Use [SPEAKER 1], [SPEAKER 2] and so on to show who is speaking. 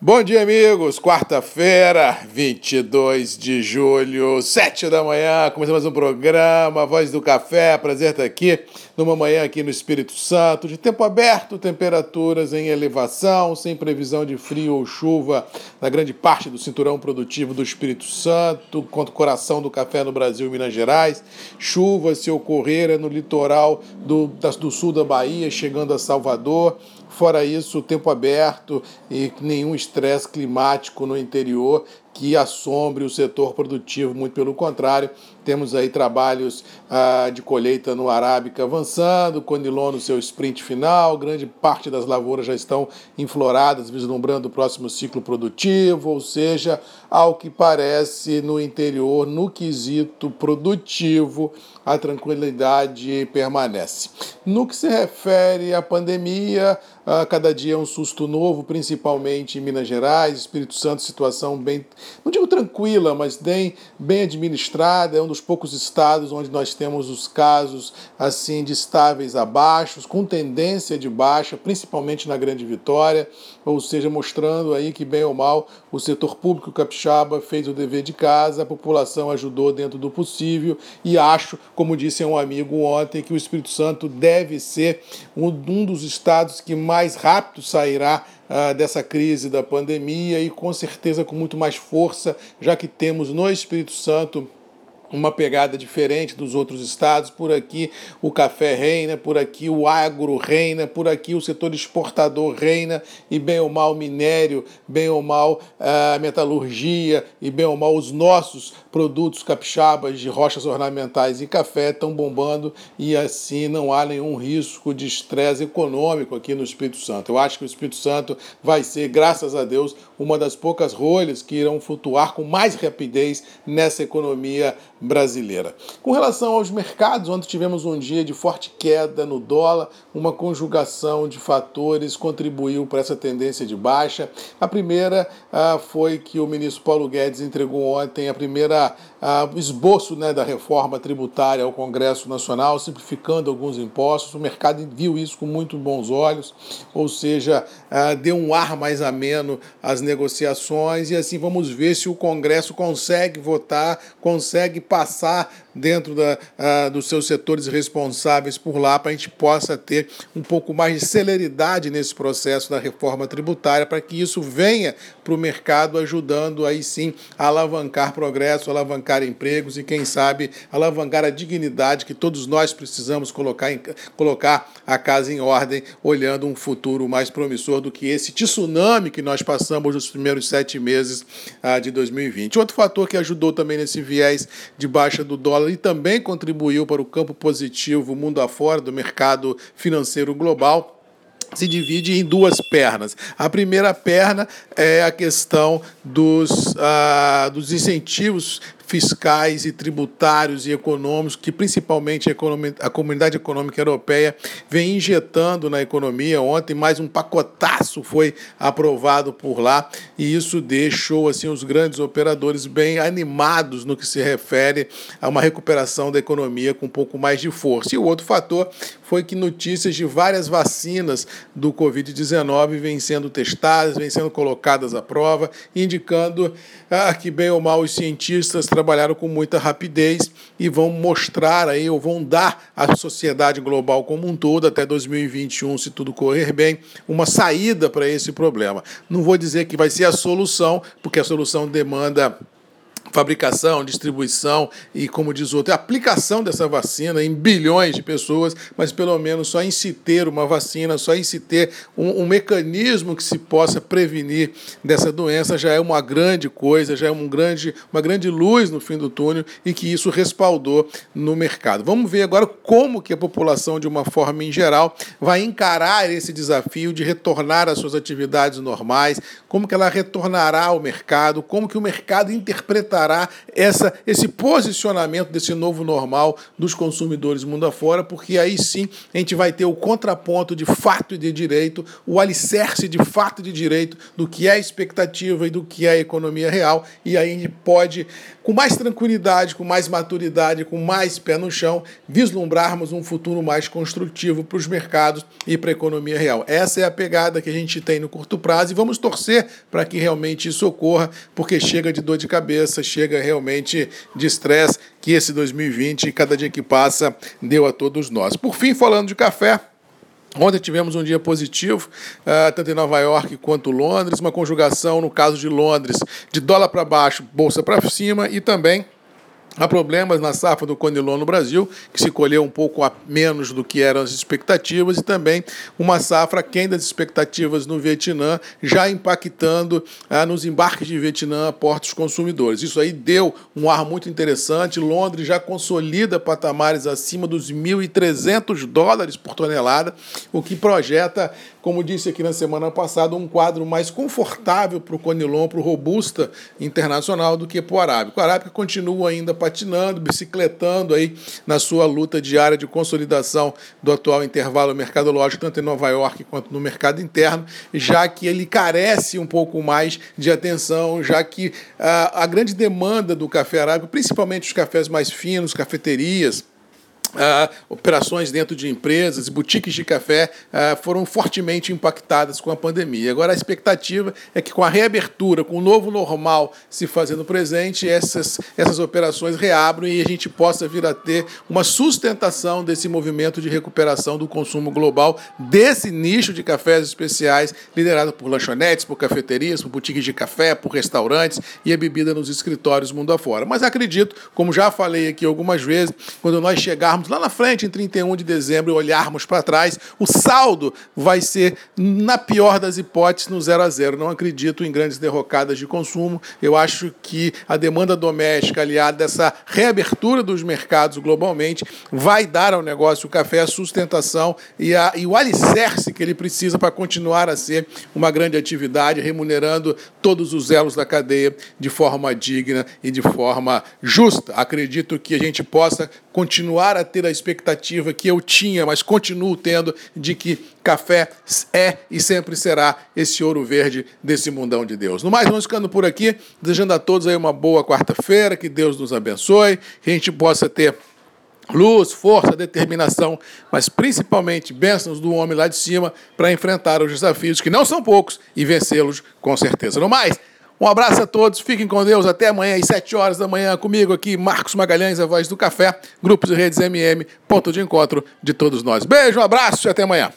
[SPEAKER 1] Bom dia, amigos. Quarta-feira, 22 de julho, 7 da manhã. Começamos um programa, Voz do Café. Prazer estar aqui numa manhã aqui no Espírito Santo, de tempo aberto, temperaturas em elevação, sem previsão de frio ou chuva na grande parte do cinturão produtivo do Espírito Santo, quanto coração do café no Brasil e Minas Gerais. Chuva, se ocorrer, é no litoral do, do sul da Bahia, chegando a Salvador. Fora isso, tempo aberto e nenhum estresse climático no interior que assombre o setor produtivo, muito pelo contrário, temos aí trabalhos ah, de colheita no Arábica avançando, Conilon no seu sprint final, grande parte das lavouras já estão enfloradas, vislumbrando o próximo ciclo produtivo, ou seja, ao que parece no interior, no quesito produtivo, a tranquilidade permanece. No que se refere à pandemia, ah, cada dia é um susto novo, principalmente em Minas Gerais, Espírito Santo, situação bem não digo tranquila, mas bem, bem administrada, é um dos poucos estados onde nós temos os casos assim de estáveis a baixos, com tendência de baixa, principalmente na Grande Vitória, ou seja, mostrando aí que bem ou mal o setor público capixaba fez o dever de casa, a população ajudou dentro do possível e acho, como disse um amigo ontem, que o Espírito Santo deve ser um, um dos estados que mais rápido sairá ah, dessa crise da pandemia e com certeza com muito mais força, já que temos no Espírito Santo uma pegada diferente dos outros estados. Por aqui o café reina, por aqui o agro reina, por aqui o setor exportador reina, e bem ou mal minério, bem ou mal a metalurgia, e bem ou mal os nossos produtos capixabas de rochas ornamentais e café estão bombando e assim não há nenhum risco de estresse econômico aqui no Espírito Santo. Eu acho que o Espírito Santo vai ser, graças a Deus, uma das poucas rolhas que irão flutuar com mais rapidez nessa economia brasileira. Com relação aos mercados, onde tivemos um dia de forte queda no dólar, uma conjugação de fatores contribuiu para essa tendência de baixa. A primeira ah, foi que o ministro Paulo Guedes entregou ontem a primeira ah, esboço né, da reforma tributária ao Congresso Nacional, simplificando alguns impostos. O mercado viu isso com muito bons olhos, ou seja, ah, deu um ar mais ameno às negociações e assim vamos ver se o Congresso consegue votar, consegue passar dentro da, dos seus setores responsáveis por lá, para a gente possa ter um pouco mais de celeridade nesse processo da reforma tributária, para que isso venha para o mercado, ajudando aí sim a alavancar progresso, alavancar empregos e, quem sabe, alavancar a dignidade que todos nós precisamos colocar, em, colocar a casa em ordem, olhando um futuro mais promissor do que esse tsunami que nós passamos nos primeiros sete meses uh, de 2020. Outro fator que ajudou também nesse viés de baixa do dólar e também contribuiu para o campo positivo mundo afora do mercado financeiro global se divide em duas pernas. A primeira perna é a questão dos, ah, dos incentivos fiscais e tributários e econômicos que principalmente a, comunidade econômica europeia vem injetando na economia. Ontem mais um pacotaço foi aprovado por lá e isso deixou assim os grandes operadores bem animados no que se refere a uma recuperação da economia com um pouco mais de força. E o outro fator foi que notícias de várias vacinas do Covid-19 vêm sendo testadas, vêm sendo colocadas à prova, indicando ah, que bem ou mal os cientistas trabalharam com muita rapidez e vão mostrar aí, ou vão dar à sociedade global como um todo, até 2021, se tudo correr bem, uma saída para esse problema. Não vou dizer que vai ser a solução, porque a solução demanda fabricação, distribuição e, como diz outro, aplicação dessa vacina em bilhões de pessoas, mas pelo menos só em se ter uma vacina, só em se ter um, um, mecanismo que se possa prevenir dessa doença já é uma grande coisa, já é um grande, uma grande luz no fim do túnel e que isso respaldou no mercado. Vamos ver agora como que a população, de uma forma em geral, vai encarar esse desafio de retornar às suas atividades normais, como que ela retornará ao mercado, como que o mercado interpretará afetará essa, esse posicionamento desse novo normal dos consumidores mundo afora, porque aí sim a gente vai ter o contraponto de fato e de direito, o alicerce de fato e de direito do que é expectativa e do que é economia real, e aí a gente pode, com mais tranquilidade, com mais maturidade, com mais pé no chão, vislumbrarmos um futuro mais construtivo para os mercados e para a economia real. Essa é a pegada que a gente tem no curto prazo e vamos torcer para que realmente isso ocorra, porque chega de dor de cabeça, chega realmente de estresse que esse 2020, cada dia que passa, deu a todos nós. Por fim, falando de café, Ontem tivemos um dia positivo, uh, tanto em Nova York quanto Londres, uma conjugação, no caso de Londres, de dólar para baixo, bolsa para cima e também Há problemas na safra do Conilon no Brasil, que se colheu um pouco a menos do que eram as expectativas, e também uma safra aquém das expectativas no Vietnã, já impactando ah, nos embarques de Vietnã a portos consumidores. Isso aí deu um ar muito interessante. Londres já consolida patamares acima dos 1.300 dólares por tonelada, o que projeta como disse aqui na semana passada, um quadro mais confortável para o Conilon, para o Robusta Internacional do que para o Arábica. O Arábica continua ainda patinando, bicicletando aí na sua luta diária de consolidação do atual intervalo mercadológico, tanto em Nova York quanto no mercado interno, já que ele carece um pouco mais de atenção, já que a, ah, a grande demanda do café arábico, principalmente os cafés mais finos, cafeterias, Uh, operações dentro de empresas, boutiques de café uh, foram fortemente impactadas com a pandemia. Agora, a expectativa é que, com a reabertura, com o novo normal se fazendo presente, essas, essas operações reabram e a gente possa vir a ter uma sustentação desse movimento de recuperação do consumo global desse nicho de cafés especiais, liderado por lanchonetes, por cafeterias, por boutiques de café, por restaurantes e a bebida nos escritórios mundo afora. Mas acredito, como já falei aqui algumas vezes, quando nós chegarmos lá na frente, em 31 de dezembro, e olharmos para trás, o saldo vai ser, na pior das hipóteses, no zero a zero. Não acredito em grandes derrocadas de consumo. Eu acho que a demanda doméstica, aliada dessa reabertura dos mercados globalmente, vai dar ao negócio o café a sustentação e, a, e o alicerce que ele precisa para continuar a ser uma grande atividade, remunerando todos os elos da cadeia de forma digna e de forma justa. Acredito que a gente possa continuar a ter a expectativa que eu tinha, mas continuo tendo, de que café é e sempre será esse ouro verde desse mundão de Deus. No mais, vamos ficando por aqui, desejando a todos aí uma boa quarta-feira, que Deus nos abençoe, que a gente possa ter luz, força, determinação, mas principalmente bênçãos do homem lá de cima para enfrentar os desafios que não são poucos e vencê-los com certeza. No mais, um abraço a todos, fiquem com Deus, até amanhã às 7 horas da manhã comigo aqui, Marcos Magalhães, a voz do café, grupos e redes MM, ponto de encontro de todos nós. Beijo, um abraço e até amanhã.